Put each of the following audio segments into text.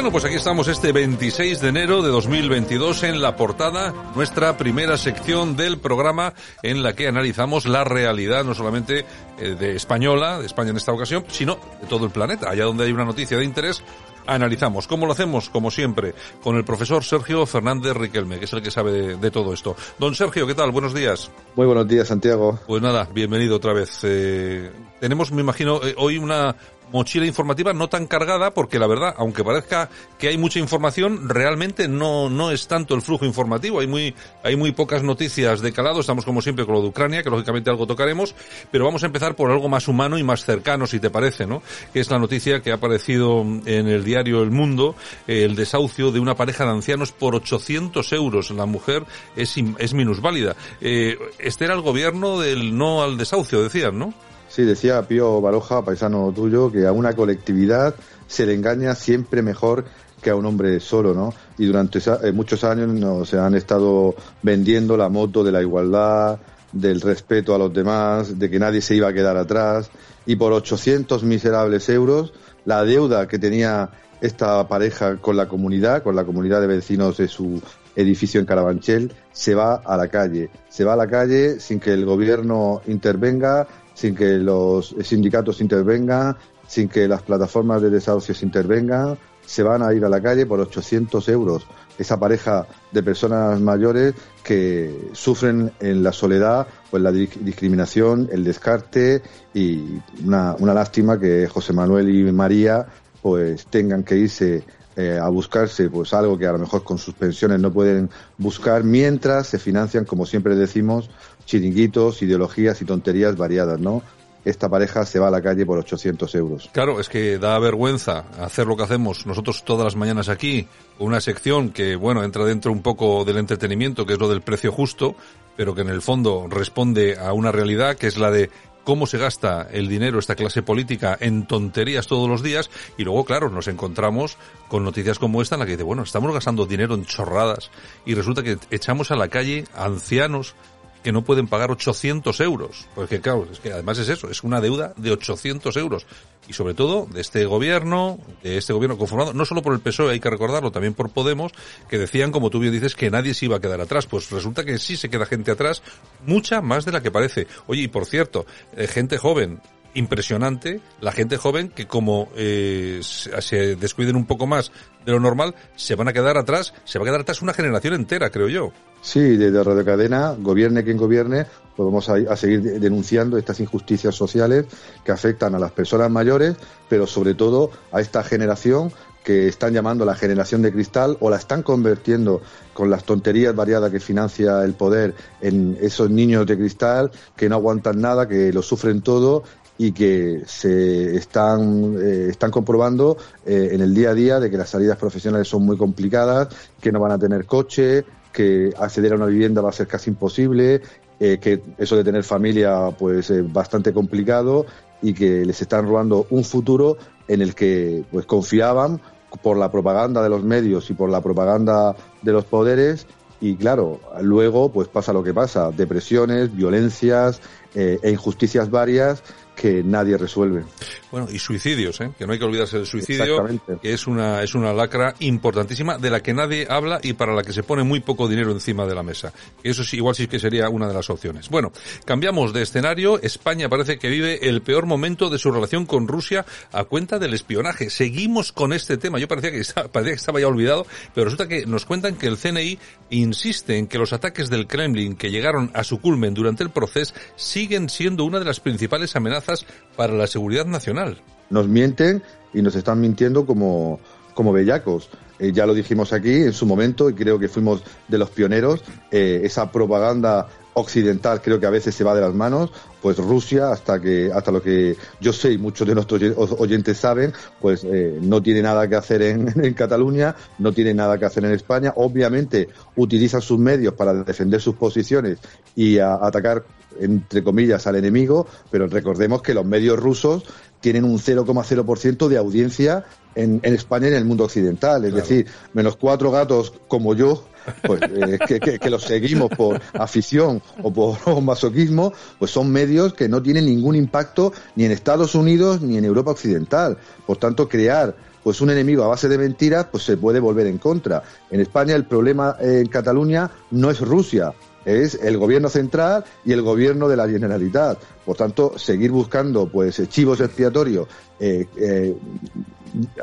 Bueno, pues aquí estamos este 26 de enero de 2022 en la portada, nuestra primera sección del programa en la que analizamos la realidad no solamente eh, de española, de España en esta ocasión, sino de todo el planeta. Allá donde hay una noticia de interés, analizamos. ¿Cómo lo hacemos? Como siempre, con el profesor Sergio Fernández Riquelme, que es el que sabe de, de todo esto. Don Sergio, ¿qué tal? Buenos días. Muy buenos días, Santiago. Pues nada, bienvenido otra vez. Eh, tenemos, me imagino, eh, hoy una mochila informativa no tan cargada porque la verdad, aunque parezca que hay mucha información, realmente no, no es tanto el flujo informativo. Hay muy, hay muy pocas noticias de calado. Estamos como siempre con lo de Ucrania, que lógicamente algo tocaremos, pero vamos a empezar por algo más humano y más cercano, si te parece, ¿no? Que es la noticia que ha aparecido en el diario El Mundo, eh, el desahucio de una pareja de ancianos por 800 euros. La mujer es, es minusválida. Eh, este era el gobierno del no al desahucio, decían, ¿no? Sí, decía Pío Baroja, paisano tuyo, que a una colectividad se le engaña siempre mejor que a un hombre solo, ¿no? Y durante eh, muchos años se han estado vendiendo la moto de la igualdad, del respeto a los demás, de que nadie se iba a quedar atrás, y por 800 miserables euros, la deuda que tenía esta pareja con la comunidad, con la comunidad de vecinos de su edificio en Carabanchel, se va a la calle. Se va a la calle sin que el gobierno intervenga, sin que los sindicatos intervengan, sin que las plataformas de desahucios intervengan, se van a ir a la calle por 800 euros. Esa pareja de personas mayores que sufren en la soledad, pues la discriminación, el descarte y una, una lástima que José Manuel y María pues tengan que irse eh, a buscarse pues algo que a lo mejor con sus pensiones no pueden buscar mientras se financian, como siempre decimos, chiringuitos, ideologías y tonterías variadas, ¿no? Esta pareja se va a la calle por 800 euros. Claro, es que da vergüenza hacer lo que hacemos nosotros todas las mañanas aquí, una sección que, bueno, entra dentro un poco del entretenimiento, que es lo del precio justo, pero que en el fondo responde a una realidad que es la de cómo se gasta el dinero esta clase política en tonterías todos los días. Y luego, claro, nos encontramos con noticias como esta en la que dice, bueno, estamos gastando dinero en chorradas y resulta que echamos a la calle ancianos que no pueden pagar 800 euros. Porque claro, es que además es eso, es una deuda de 800 euros. Y sobre todo de este gobierno, de este gobierno conformado, no solo por el PSOE, hay que recordarlo, también por Podemos, que decían, como tú bien dices, que nadie se iba a quedar atrás. Pues resulta que sí se queda gente atrás, mucha más de la que parece. Oye, y por cierto, eh, gente joven, impresionante la gente joven que como eh, se descuiden un poco más de lo normal, se van a quedar atrás, se va a quedar atrás una generación entera, creo yo. Sí, desde Radio Cadena, gobierne quien gobierne, pues vamos a, a, seguir denunciando estas injusticias sociales que afectan a las personas mayores, pero sobre todo a esta generación que están llamando la generación de cristal o la están convirtiendo con las tonterías variadas que financia el poder en esos niños de cristal que no aguantan nada, que lo sufren todo y que se están, eh, están comprobando eh, en el día a día de que las salidas profesionales son muy complicadas, que no van a tener coche, que acceder a una vivienda va a ser casi imposible, eh, que eso de tener familia pues es bastante complicado y que les están robando un futuro en el que pues confiaban por la propaganda de los medios y por la propaganda de los poderes y claro, luego pues pasa lo que pasa, depresiones, violencias e injusticias varias que nadie resuelve. Bueno, y suicidios, ¿eh? que no hay que olvidarse del suicidio, que es una, es una lacra importantísima de la que nadie habla y para la que se pone muy poco dinero encima de la mesa. Eso sí, igual sí que sería una de las opciones. Bueno, cambiamos de escenario. España parece que vive el peor momento de su relación con Rusia a cuenta del espionaje. Seguimos con este tema. Yo parecía que estaba, parecía que estaba ya olvidado, pero resulta que nos cuentan que el CNI insiste en que los ataques del Kremlin que llegaron a su culmen durante el proceso siguen siendo una de las principales amenazas para la seguridad nacional. nos mienten y nos están mintiendo como, como bellacos. Eh, ya lo dijimos aquí en su momento y creo que fuimos de los pioneros. Eh, esa propaganda occidental creo que a veces se va de las manos, pues Rusia, hasta que hasta lo que yo sé y muchos de nuestros oyentes saben, pues eh, no tiene nada que hacer en, en, Cataluña, no tiene nada que hacer en España. Obviamente utilizan sus medios para defender sus posiciones y a, atacar entre comillas al enemigo, pero recordemos que los medios rusos tienen un 0,0% de audiencia en, en, España y en el mundo occidental. Es claro. decir, menos cuatro gatos como yo, pues eh, que, que, los seguimos por afición o por masoquismo, pues son medios que no tienen ningún impacto ni en Estados Unidos ni en Europa occidental. Por tanto, crear pues un enemigo a base de mentiras, pues se puede volver en contra. En España el problema en Cataluña no es Rusia, es el gobierno central y el gobierno de la Generalitat. Por tanto, seguir buscando pues chivos expiatorios eh, eh,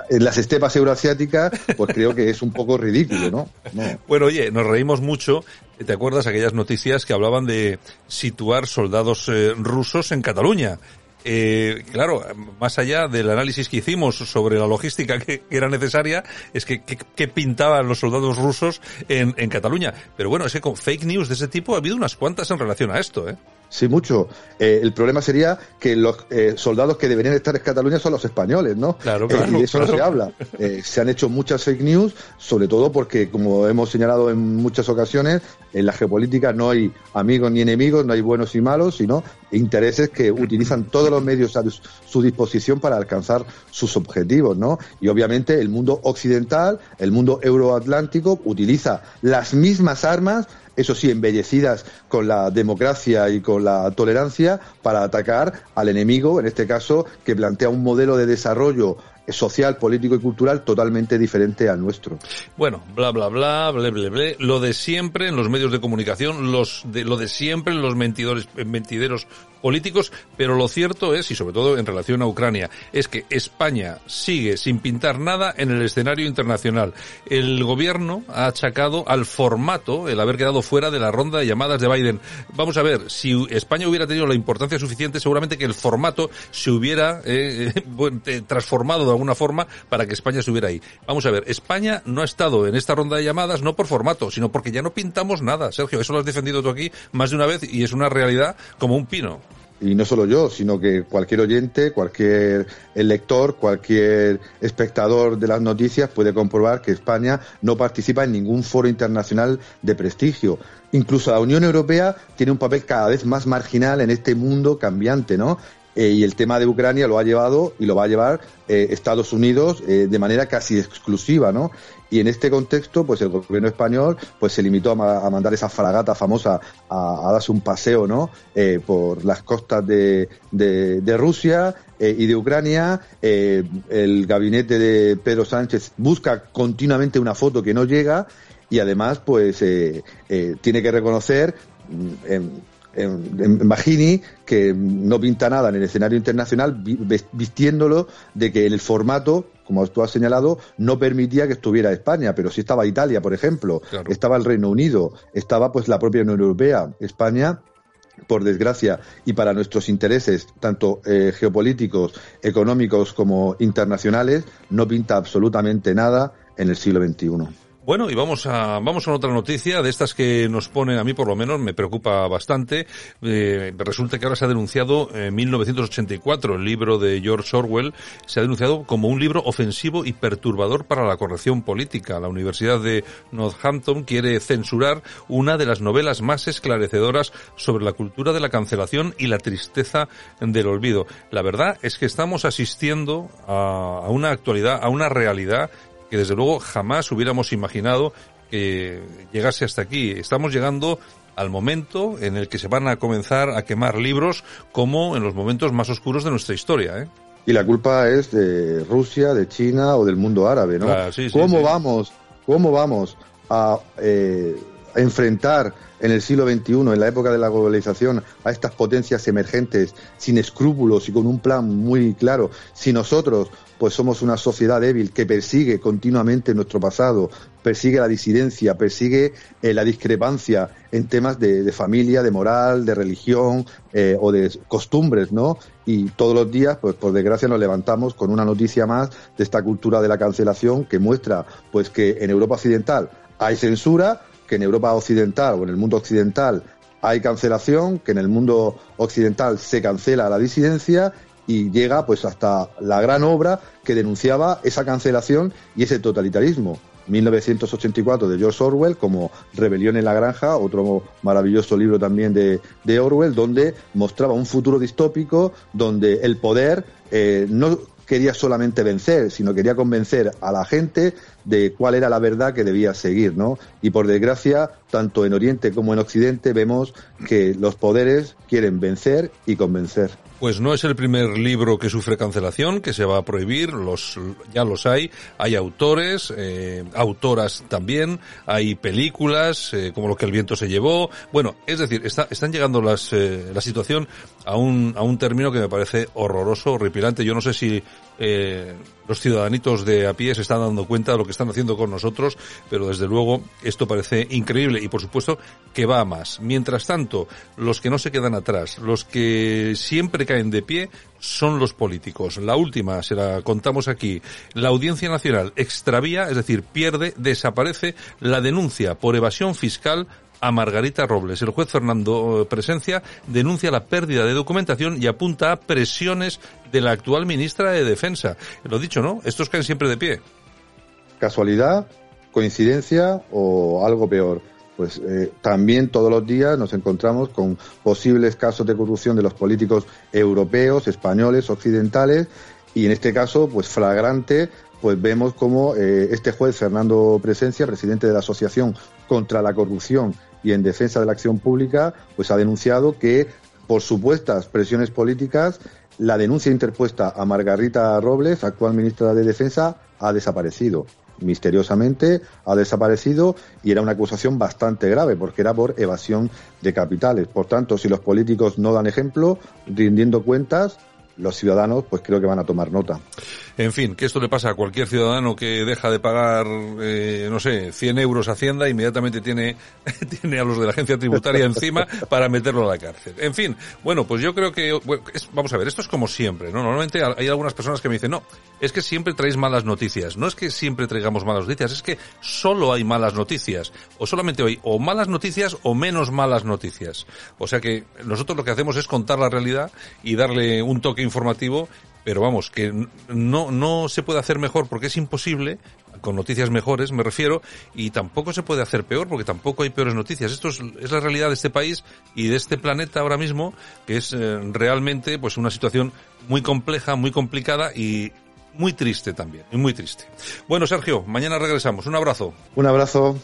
en las estepas euroasiáticas, pues creo que es un poco ridículo, ¿no? no. Bueno, oye, nos reímos mucho. ¿Te acuerdas aquellas noticias que hablaban de situar soldados eh, rusos en Cataluña? Eh, claro, más allá del análisis que hicimos sobre la logística que, que era necesaria, es que, que, que, pintaban los soldados rusos en, en Cataluña. Pero bueno, es que con fake news de ese tipo ha habido unas cuantas en relación a esto, ¿eh? Sí, mucho. Eh, el problema sería que los eh, soldados que deberían estar en Cataluña son los españoles, ¿no? Claro, claro. Eh, y de eso claro. no se habla. Se han hecho muchas fake news, sobre todo porque, como hemos señalado en muchas ocasiones, en la geopolítica no hay amigos ni enemigos, no hay buenos y malos, sino intereses que utilizan todos medios a su disposición para alcanzar sus objetivos, ¿no? Y obviamente el mundo occidental, el mundo euroatlántico, utiliza las mismas armas eso sí, embellecidas con la democracia y con la tolerancia para atacar al enemigo, en este caso, que plantea un modelo de desarrollo social, político y cultural totalmente diferente al nuestro. Bueno, bla bla bla, bla bla bla, lo de siempre en los medios de comunicación, los de lo de siempre en los mentidores, mentideros políticos, pero lo cierto es, y sobre todo en relación a Ucrania, es que España sigue sin pintar nada en el escenario internacional. El gobierno ha achacado al formato el haber quedado fuera de la ronda de llamadas de Biden. Vamos a ver, si España hubiera tenido la importancia suficiente, seguramente que el formato se hubiera eh, eh, transformado de alguna forma para que España estuviera ahí. Vamos a ver, España no ha estado en esta ronda de llamadas no por formato, sino porque ya no pintamos nada. Sergio, eso lo has defendido tú aquí más de una vez y es una realidad como un pino y no solo yo, sino que cualquier oyente, cualquier lector, cualquier espectador de las noticias puede comprobar que España no participa en ningún foro internacional de prestigio. Incluso la Unión Europea tiene un papel cada vez más marginal en este mundo cambiante, ¿no? Eh, y el tema de Ucrania lo ha llevado y lo va a llevar eh, Estados Unidos eh, de manera casi exclusiva, ¿no? Y en este contexto, pues el gobierno español pues se limitó a, ma a mandar esa fragata famosa a, darse un paseo, ¿no? Por las costas de, de, de Rusia y de Ucrania. El gabinete de Pedro Sánchez busca continuamente una foto que no llega y además, pues tiene que reconocer en, en, en Magini, que no pinta nada en el escenario internacional, vistiéndolo de que el formato, como tú has señalado, no permitía que estuviera España, pero sí estaba Italia, por ejemplo, claro. estaba el Reino Unido, estaba pues la propia Unión Europea, España por desgracia, y para nuestros intereses, tanto eh, geopolíticos, económicos como internacionales, no pinta absolutamente nada en el siglo XXI. Bueno, y vamos a, vamos a otra noticia de estas que nos ponen, a mí por lo menos me preocupa bastante. Eh, resulta que ahora se ha denunciado en 1984 el libro de George Orwell, se ha denunciado como un libro ofensivo y perturbador para la corrección política. La Universidad de Northampton quiere censurar una de las novelas más esclarecedoras sobre la cultura de la cancelación y la tristeza del olvido. La verdad es que estamos asistiendo a una actualidad, a una realidad que desde luego jamás hubiéramos imaginado que llegase hasta aquí. Estamos llegando al momento en el que se van a comenzar a quemar libros como en los momentos más oscuros de nuestra historia. ¿eh? Y la culpa es de Rusia, de China o del mundo árabe, ¿no? Ah, sí, sí, ¿Cómo sí. vamos? ¿Cómo vamos a eh, enfrentar en el siglo XXI, en la época de la globalización, a estas potencias emergentes sin escrúpulos y con un plan muy claro, si nosotros pues somos una sociedad débil que persigue continuamente nuestro pasado, persigue la disidencia, persigue eh, la discrepancia en temas de, familia, de moral, de religión eh, o de costumbres, ¿no? Y todos los días, pues por desgracia, nos levantamos con una noticia más de esta cultura de la cancelación que muestra, pues que en Europa Occidental hay censura, que en Europa Occidental o en el mundo occidental hay cancelación, que en el mundo occidental se cancela la disidencia y llega pues hasta la gran obra que denunciaba esa cancelación y ese totalitarismo. 1984 de George Orwell como Rebelión en la Granja, otro maravilloso libro también de, Orwell, donde mostraba un futuro distópico donde el poder eh, no quería solamente vencer, sino quería convencer a la gente de cuál era la verdad que debía seguir, ¿no? Y por desgracia, tanto en Oriente como en Occidente vemos que los poderes quieren vencer y convencer. Pues no es el primer libro que sufre cancelación, que se va a prohibir, los, ya los hay, hay autores, eh, autoras también, hay películas, eh, como lo que el viento se llevó, bueno, es decir, está, están llegando las, eh, la situación a un, a un término que me parece horroroso, horripilante, yo no sé si eh, los ciudadanitos de a pie se están dando cuenta de lo que están haciendo con nosotros, pero desde luego esto parece increíble. Y por supuesto que va a más. Mientras tanto, los que no se quedan atrás, los que siempre caen de pie, son los políticos. La última, se la contamos aquí, la Audiencia Nacional extravía, es decir, pierde, desaparece la denuncia por evasión fiscal a Margarita Robles. El juez Fernando eh, Presencia denuncia la pérdida de documentación y apunta a presiones de la actual ministra de Defensa. Lo dicho, ¿no? Estos caen siempre de pie. ¿Casualidad? ¿Coincidencia? ¿O algo peor? Pues eh, también todos los días nos encontramos con posibles casos de corrupción de los políticos europeos, españoles, occidentales, y en este caso, pues flagrante, pues vemos como eh, este juez Fernando Presencia, presidente de la Asociación contra la Corrupción y en defensa de la acción pública, pues ha denunciado que por supuestas presiones políticas, la denuncia interpuesta a Margarita Robles, actual ministra de Defensa, ha desaparecido. Misteriosamente ha desaparecido y era una acusación bastante grave porque era por evasión de capitales. Por tanto, si los políticos no dan ejemplo, rindiendo cuentas, los ciudadanos pues creo que van a tomar nota. En fin, que esto le pasa a cualquier ciudadano que deja de pagar, eh, no sé, 100 euros Hacienda, inmediatamente tiene, tiene a los de la agencia tributaria encima para meterlo a la cárcel. En fin, bueno, pues yo creo que, vamos a ver, esto es como siempre, ¿no? Normalmente hay algunas personas que me dicen, no, es que siempre traéis malas noticias. No es que siempre traigamos malas noticias, es que solo hay malas noticias. O solamente hoy, o malas noticias o menos malas noticias. O sea que nosotros lo que hacemos es contar la realidad y darle un toque informativo pero vamos, que no, no se puede hacer mejor porque es imposible, con noticias mejores me refiero, y tampoco se puede hacer peor porque tampoco hay peores noticias. Esto es, es la realidad de este país y de este planeta ahora mismo, que es eh, realmente pues una situación muy compleja, muy complicada y muy triste también, y muy triste. Bueno, Sergio, mañana regresamos. Un abrazo. Un abrazo.